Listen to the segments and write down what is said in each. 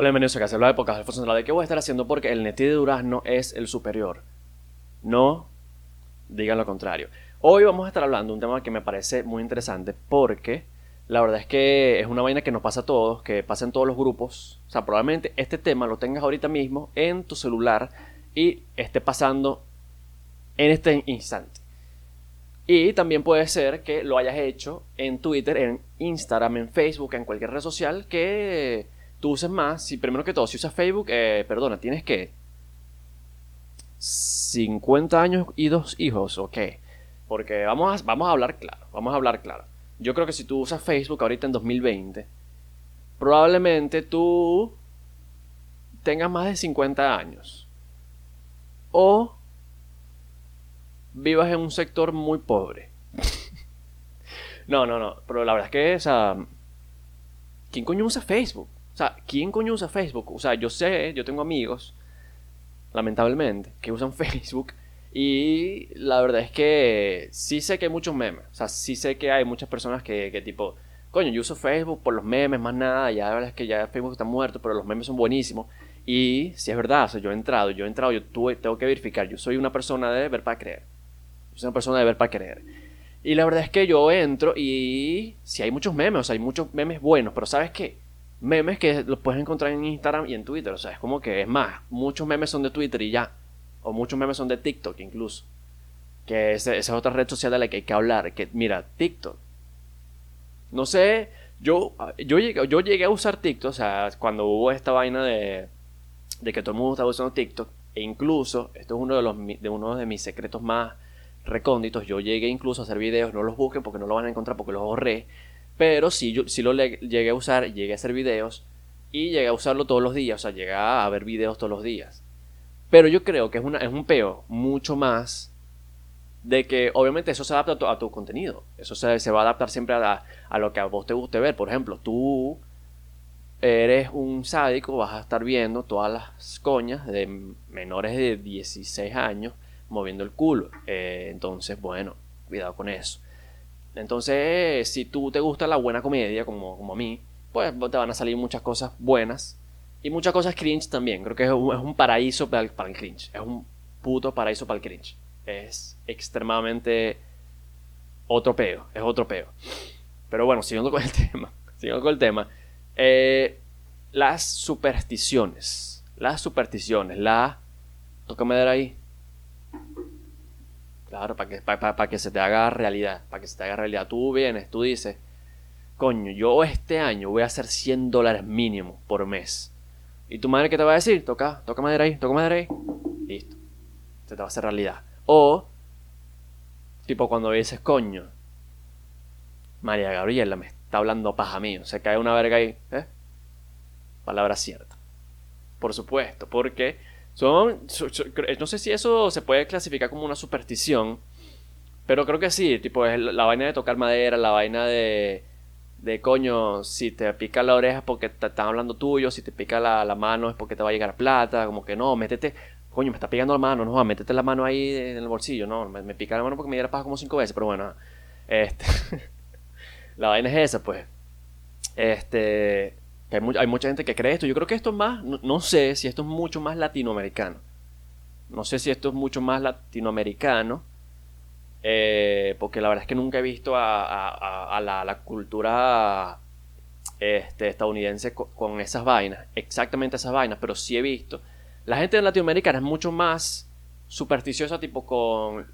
Hola, bienvenidos a Casa de Épocas, Alfonso Andrade. ¿Qué voy a estar haciendo? Porque el Neti de Durazno es el superior. No digan lo contrario. Hoy vamos a estar hablando de un tema que me parece muy interesante porque la verdad es que es una vaina que nos pasa a todos, que pasa en todos los grupos. O sea, probablemente este tema lo tengas ahorita mismo en tu celular y esté pasando en este instante. Y también puede ser que lo hayas hecho en Twitter, en Instagram, en Facebook, en cualquier red social que tú uses más. Si primero que todo, si usas Facebook, eh, perdona, tienes que 50 años y dos hijos, ok. Porque vamos a, vamos a hablar claro, vamos a hablar claro. Yo creo que si tú usas Facebook ahorita en 2020, probablemente tú tengas más de 50 años. O vivas en un sector muy pobre. no, no, no. Pero la verdad es que, o sea, ¿quién coño usa Facebook? Sea, ¿quién coño usa Facebook? O sea, yo sé, yo tengo amigos, lamentablemente, que usan Facebook. Y la verdad es que sí sé que hay muchos memes. O sea, sí sé que hay muchas personas que, que tipo, coño, yo uso Facebook por los memes, más nada. Ya la verdad es que ya Facebook está muerto, pero los memes son buenísimos. Y si es verdad, o sea, yo he entrado, yo he entrado, yo tuve, tengo que verificar. Yo soy una persona de ver para creer. Yo soy una persona de ver para creer. Y la verdad es que yo entro y si hay muchos memes, o sea, hay muchos memes buenos, pero ¿sabes qué? Memes que los puedes encontrar en Instagram y en Twitter, o sea, es como que es más, muchos memes son de Twitter y ya, o muchos memes son de TikTok incluso, que esa es otra red social de la que hay que hablar, que mira, TikTok, no sé, yo, yo, llegué, yo llegué a usar TikTok, o sea, cuando hubo esta vaina de, de que todo el mundo estaba usando TikTok, e incluso, esto es uno de, los, de uno de mis secretos más recónditos. Yo llegué incluso a hacer videos, no los busquen porque no lo van a encontrar porque los borré. Pero sí, yo, lo llegué a usar, llegué a hacer videos y llegué a usarlo todos los días. O sea, llegué a ver videos todos los días. Pero yo creo que es, una, es un peo mucho más de que obviamente eso se adapta a tu, a tu contenido. Eso se, se, va a adaptar siempre a, a, lo que a vos te guste ver. Por ejemplo, tú eres un sádico, vas a estar viendo todas las coñas de menores de 16 años moviendo el culo. Eh, entonces, bueno, cuidado con eso. Entonces, si tú te gusta la buena comedia, como, como a mí, pues te van a salir muchas cosas buenas y muchas cosas cringe también. Creo que es un, paraíso para el, cringe. Es un puto paraíso para el cringe. Es extremadamente otro peo. Es otro peo. Pero bueno, siguiendo con el tema. Siguiendo con el tema. Eh, las supersticiones. Las supersticiones. La... Tócame dar ahí. Claro, para que, para, que se te haga realidad. Para que se te haga realidad. Tú vienes, tú dices, coño, yo este año voy a hacer 100 dólares mínimo por mes. ¿Y tu madre qué te va a decir? Toca, toca madera ahí, toca madera ahí. Listo. Se te va a hacer realidad. O, tipo cuando dices, coño, María Gabriela me está hablando paja mío. Se cae una verga ahí. ¿eh? Palabra cierta. Por supuesto, porque son, no sé si eso se puede clasificar como una superstición, pero creo que sí, tipo es la vaina de tocar madera, la vaina de, de coño, si te pica la oreja es porque te están hablando tuyo, si te pica la, la, mano es porque te va a llegar plata, como que no, métete, coño, me está picando la mano, no, métete la mano ahí en el bolsillo, no, me, pica la mano porque me diera paja como cinco veces, pero bueno, este, la vaina es esa, pues, este, hay, mucha gente que cree esto. Yo creo que esto es más, no, sé si esto es mucho más latinoamericano. No sé si esto es mucho más latinoamericano. Eh, porque la verdad es que nunca he visto a, la, cultura este, estadounidense con, esas vainas. Exactamente esas vainas. Pero sí he visto. La gente de Latinoamérica es mucho más supersticiosa, tipo con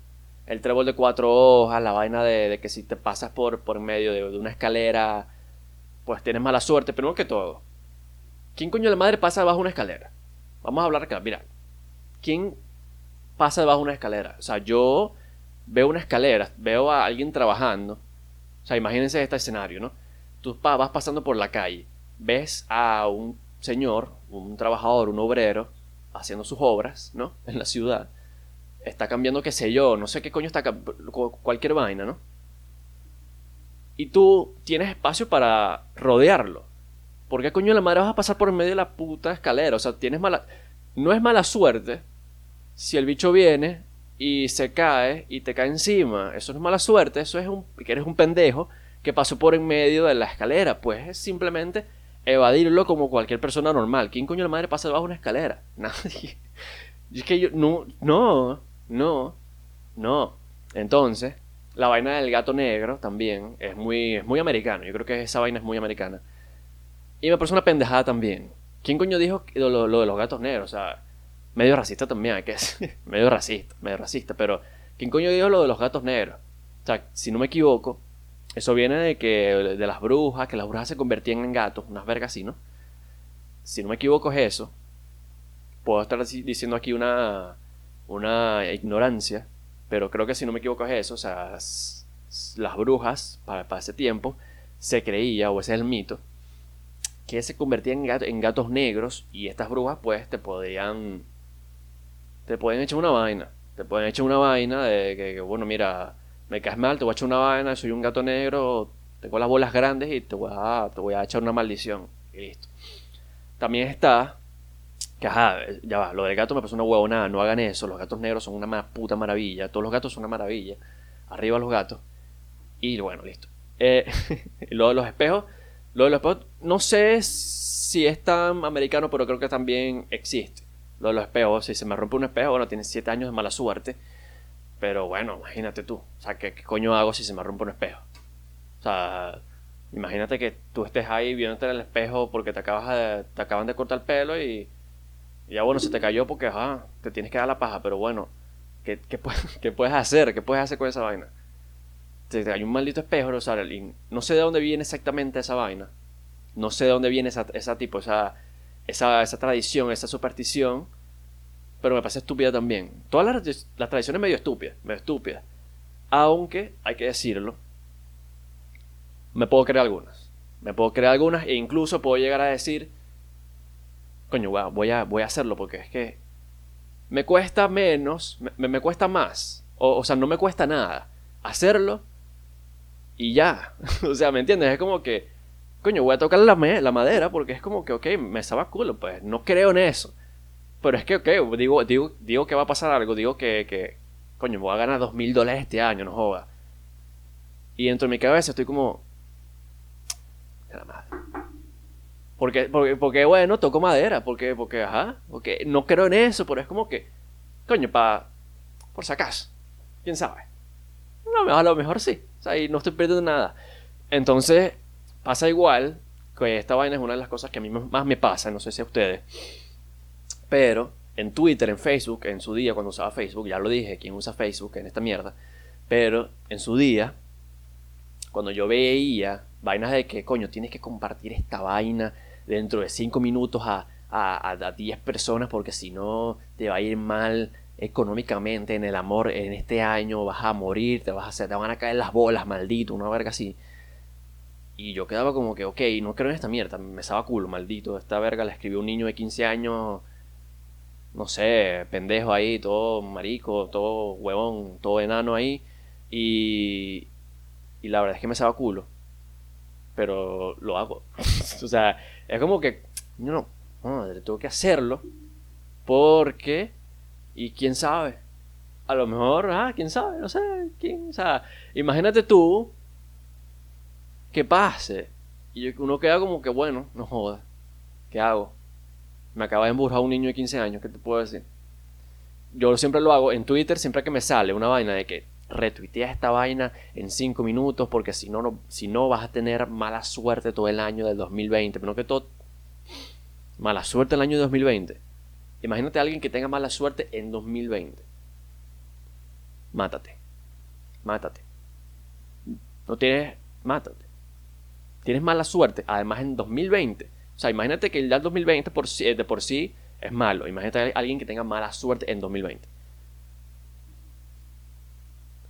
el trébol de cuatro hojas, la vaina de, que si te pasas por, por medio de una escalera pues tienes mala suerte. Primero que todo, ¿quién coño de la madre pasa debajo de una escalera? Vamos a hablar acá, mira. ¿Quién pasa debajo de una escalera? O sea, yo veo una escalera, veo a alguien trabajando. O sea, imagínense este escenario, ¿no? Tú vas pasando por la calle, ves a un señor, un trabajador, un obrero, haciendo sus obras, ¿no? En la ciudad. Está cambiando, qué sé yo, no sé qué coño está, cualquier vaina, ¿no? Y tú tienes espacio para rodearlo. ¿Por qué coño de la madre vas a pasar por medio de la puta escalera? O sea, tienes mala. No es mala suerte si el bicho viene y se cae y te cae encima. Eso no es mala suerte, eso es un, que eres un pendejo que pasó por en medio de la escalera. Pues es simplemente evadirlo como cualquier persona normal. ¿Quién coño la madre pasa debajo de una escalera? Nadie. Es que yo, no, no, no, no. Entonces, la vaina del gato negro también es muy, es muy americano. Yo creo que esa vaina es muy americana. Y me parece una pendejada también. ¿Quién coño dijo lo, de los gatos negros? O sea, medio racista también, hay que decir. medio racista, medio racista. Pero, ¿quién coño dijo lo de los gatos negros? O sea, si no me equivoco, eso viene de que de las brujas, que las brujas se convertían en gatos, unas vergas así, ¿no? Si no me equivoco es eso. Puedo estar diciendo aquí una, una ignorancia, pero creo que si no me equivoco es eso. O sea, las brujas, para, ese tiempo, se creía, o ese es el mito, que se convertían en, en gatos negros y estas brujas pues te podían... Te pueden echar una vaina. Te pueden echar una vaina de que bueno, mira, me caes mal, te voy a echar una vaina, soy un gato negro, tengo las bolas grandes y te voy a, te voy a echar una maldición. Y listo. También está, que ajá, ya va, lo del gato me pasó una huevonada, no hagan eso, los gatos negros son una puta maravilla, todos los gatos son una maravilla, arriba los gatos. Y bueno, listo. Eh, lo de los espejos, lo de los espejos, no sé si es tan americano, pero creo que también existe. Lo de los espejos, si se me rompe un espejo, bueno, tienes 7 años de mala suerte pero bueno, imagínate tú. O sea, ¿qué, coño hago si se me rompe un espejo? O sea, imagínate que tú estés ahí viéndote en el espejo porque te, acabas de, te acaban de cortar el pelo y, ya bueno, se te cayó porque ajá, te tienes que dar la paja. Pero bueno, ¿qué, qué, puedes hacer? ¿Qué puedes hacer con esa vaina? Te, hay un maldito espejo, o sea, no sé de dónde viene exactamente esa vaina. No sé de dónde viene esa, esa tipo, esa, esa, esa tradición, esa superstición pero me parece estúpida también. Todas las, las tradiciones medio estúpidas, medio estúpidas. Aunque, hay que decirlo, me puedo creer algunas. Me puedo creer algunas e incluso puedo llegar a decir, coño, voy a, voy a hacerlo porque es que me cuesta menos, me, me cuesta más. O, sea, no me cuesta nada hacerlo y ya. o sea, ¿me entiendes? Es como que, coño, voy a tocar la, la madera porque es como que, ok, me estaba culo, pues no creo en eso. Pero es que, ok, digo, digo, digo que va a pasar algo, digo que, que coño, voy a ganar dos mil dólares este año, no joda. Y dentro de mi cabeza estoy como... La madre. Porque, porque, porque, bueno, toco madera, porque, porque, ajá, porque no creo en eso, pero es como que, coño, para, por si acaso, quién sabe. a lo mejor sí, o sea, y no estoy perdiendo nada. Entonces, pasa igual, que esta vaina es una de las cosas que a mí más me pasa, no sé si a ustedes pero en Twitter, en Facebook, en su día cuando usaba Facebook, ya lo dije, quién usa Facebook en esta mierda, pero en su día, cuando yo veía vainas de que, coño, tienes que compartir esta vaina dentro de 5 minutos a, a, a 10 personas porque si no te va a ir mal económicamente en el amor en este año, vas a morir, te, vas a te van a caer las bolas, maldito, una verga así. Y yo quedaba como que, ok, no creo en esta mierda, me estaba culo, maldito, esta verga la escribió un niño de 15 años no sé, pendejo ahí, todo marico, todo huevón, todo enano ahí. Y, y la verdad es que me sabe culo. Pero lo hago. o sea, es como que, no, no, tengo que hacerlo. Porque, y quién sabe, a lo mejor, ah, quién sabe, no sé, quién, o sea, imagínate tú que pase. Y uno queda como que, bueno, no joda, ¿qué hago? Me acaba de emburrar un niño de 15 años, ¿qué te puedo decir? Yo siempre lo hago en Twitter, siempre que me sale una vaina de que retuitea esta vaina en 5 minutos porque si no, no, si no vas a tener mala suerte todo el año del 2020. Pero que todo... Mala suerte el año 2020. Imagínate a alguien que tenga mala suerte en 2020. Mátate. Mátate. No tienes... Mátate. Tienes mala suerte, además en 2020. O sea, imagínate que el 2020 por, de por sí es malo. Imagínate a alguien que tenga mala suerte en 2020.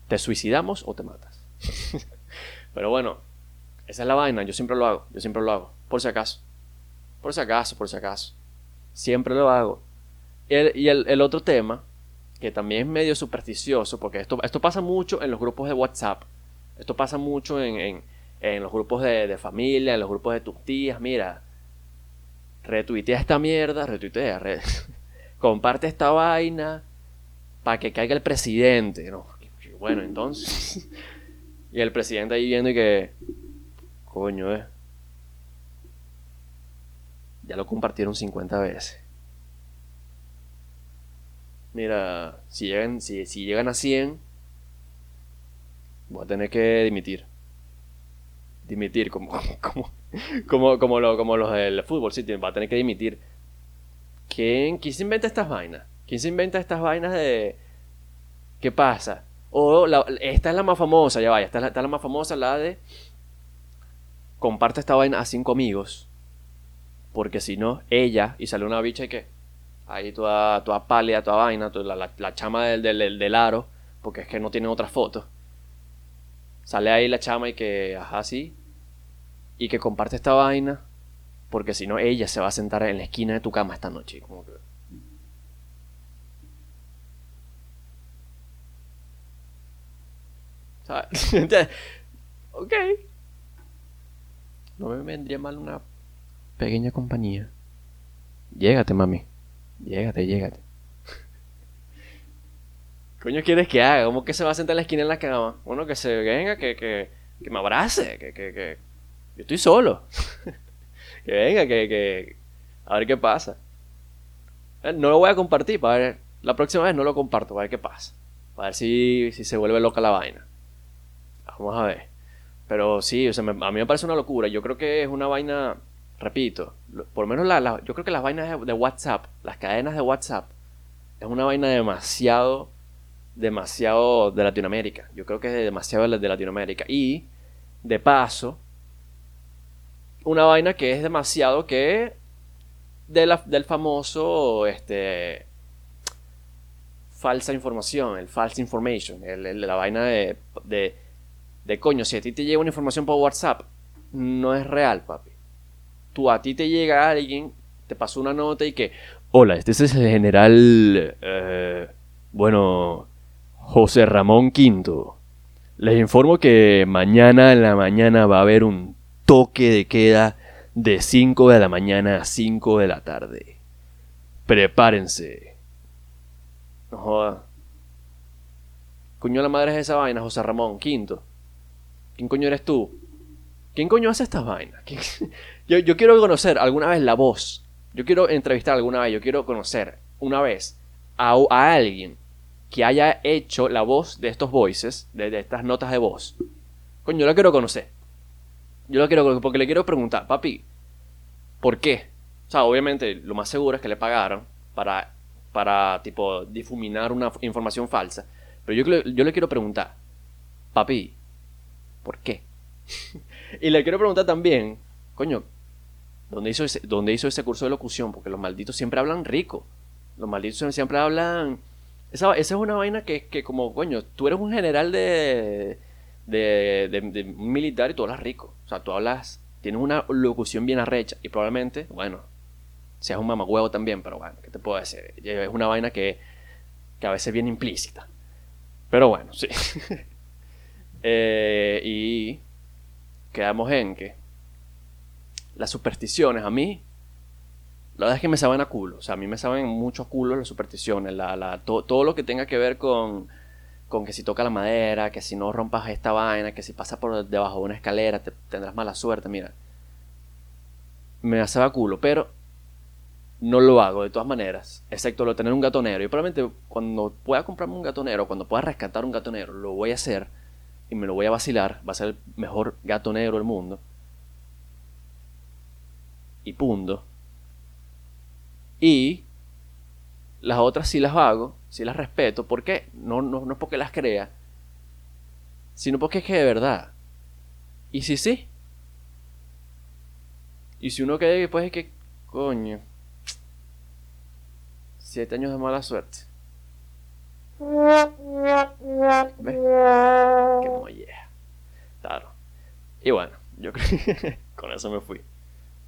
¿Te suicidamos o te matas? Pero bueno, esa es la vaina. Yo siempre lo hago. Yo siempre lo hago. Por si acaso. Por si acaso, por si acaso. Siempre lo hago. Y el, otro tema, que también es medio supersticioso, porque esto, esto pasa mucho en los grupos de WhatsApp. Esto pasa mucho en, los grupos de, de, familia, en los grupos de tus tías. Mira, retuitea esta mierda, retuitea, comparte esta vaina para que caiga el presidente, ¿no? Bueno, entonces. y el presidente ahí viendo y que. Coño, eh. Ya lo compartieron 50 veces. Mira, si llegan, si, si llegan a 100, voy a tener que dimitir. Dimitir, como, como, como, como, lo, como los del fútbol, sí, va a tener que dimitir. ¿Quién, ¿Quién se inventa estas vainas? ¿Quién se inventa estas vainas de... ¿Qué pasa? O esta es la más famosa, ya vaya, esta es la, más famosa, la de... Comparte esta vaina a cinco amigos. Porque si no, ella, y sale una bicha y qué. Ahí toda, toda pálida, toda vaina, toda la, chama del, del, del, aro, porque es que no tiene otra foto. Sale ahí la chama y que, ajá, sí. Y que comparte esta vaina, porque si no, ella se va a sentar en la esquina de tu cama esta noche. Como que, ok. No me vendría mal una pequeña compañía. Llégate, mami. Llégate, llégate. Coño, quieres que haga? ¿Cómo que se va a sentar en la esquina en la cama? Bueno, que se venga, que, que, que me abrace, que, que, que... Yo estoy solo. que venga, que, que... A ver qué pasa. Eh, no lo voy a compartir, para ver... La próxima vez no lo comparto, para ver qué pasa. Para ver si, si se vuelve loca la vaina. Vamos a ver. Pero sí, o sea, a mí me parece una locura. Yo creo que es una vaina, repito, por lo menos la, yo creo que las vainas de, WhatsApp, las cadenas de WhatsApp, es una vaina demasiado, demasiado de Latinoamérica. Yo creo que es demasiado de Latinoamérica. Y, de paso, una vaina que es demasiado que de la, del famoso, este, falsa información, el false information, la vaina de coño, si a ti te llega una información por WhatsApp, no es real, papi. Tú a ti te llega alguien, te pasó una nota y que, hola, este es el general, eh, bueno, José Ramón Quinto. Les informo que mañana en la mañana va a haber un toque de queda de 5 de la mañana a 5 de la tarde. Prepárense. No joda. Coño la madre es esa vaina, José Ramón Quinto. ¿Quién coño eres tú? ¿Quién coño hace estas vainas? Yo, yo, quiero conocer alguna vez la voz. Yo quiero entrevistar alguna vez, yo quiero conocer una vez a, alguien que haya hecho la voz de estos voices, de, estas notas de voz. Coño, yo la quiero conocer. Yo la quiero conocer porque le quiero preguntar, papi, ¿por qué? O sea, obviamente lo más seguro es que le pagaron para, para tipo, difuminar una información falsa. Pero yo, yo le quiero preguntar, papi, ¿Por qué? y le quiero preguntar también, coño, ¿dónde hizo, ese, ¿dónde hizo ese curso de locución? Porque los malditos siempre hablan rico. Los malditos siempre hablan... Esa, esa es una vaina que, que como, coño, tú eres un general de, de, de, un militar y tú hablas rico. O sea, tú hablas, tienes una locución bien arrecha y probablemente, bueno, seas un mamagüevo también, pero bueno, ¿qué te puedo decir? Es una vaina que, que a veces viene implícita. Pero bueno, sí. Eh, y quedamos en que las supersticiones a mí, la verdad es que me saben a culo. O sea, a mí me saben mucho a culo las supersticiones. La, todo lo que tenga que ver con, con que si toca la madera, que si no rompas esta vaina, que si pasas por debajo de una escalera te, tendrás mala suerte. Mira, me sabe a culo, pero no lo hago de todas maneras, excepto lo de tener un gatonero. Y probablemente cuando pueda comprarme un gatonero, cuando pueda rescatar un gatonero, lo voy a hacer y me lo voy a vacilar, va a ser el mejor gato negro del mundo. Y punto. Y las otras sí las hago, sí las respeto. ¿Por qué? No, no, no es porque las crea, sino porque es que de verdad. Y si sí. Y si uno queda después es que, coño, siete años de mala suerte. ¿Ves? Qué molleja. Claro. Y bueno, yo creo que con eso me fui.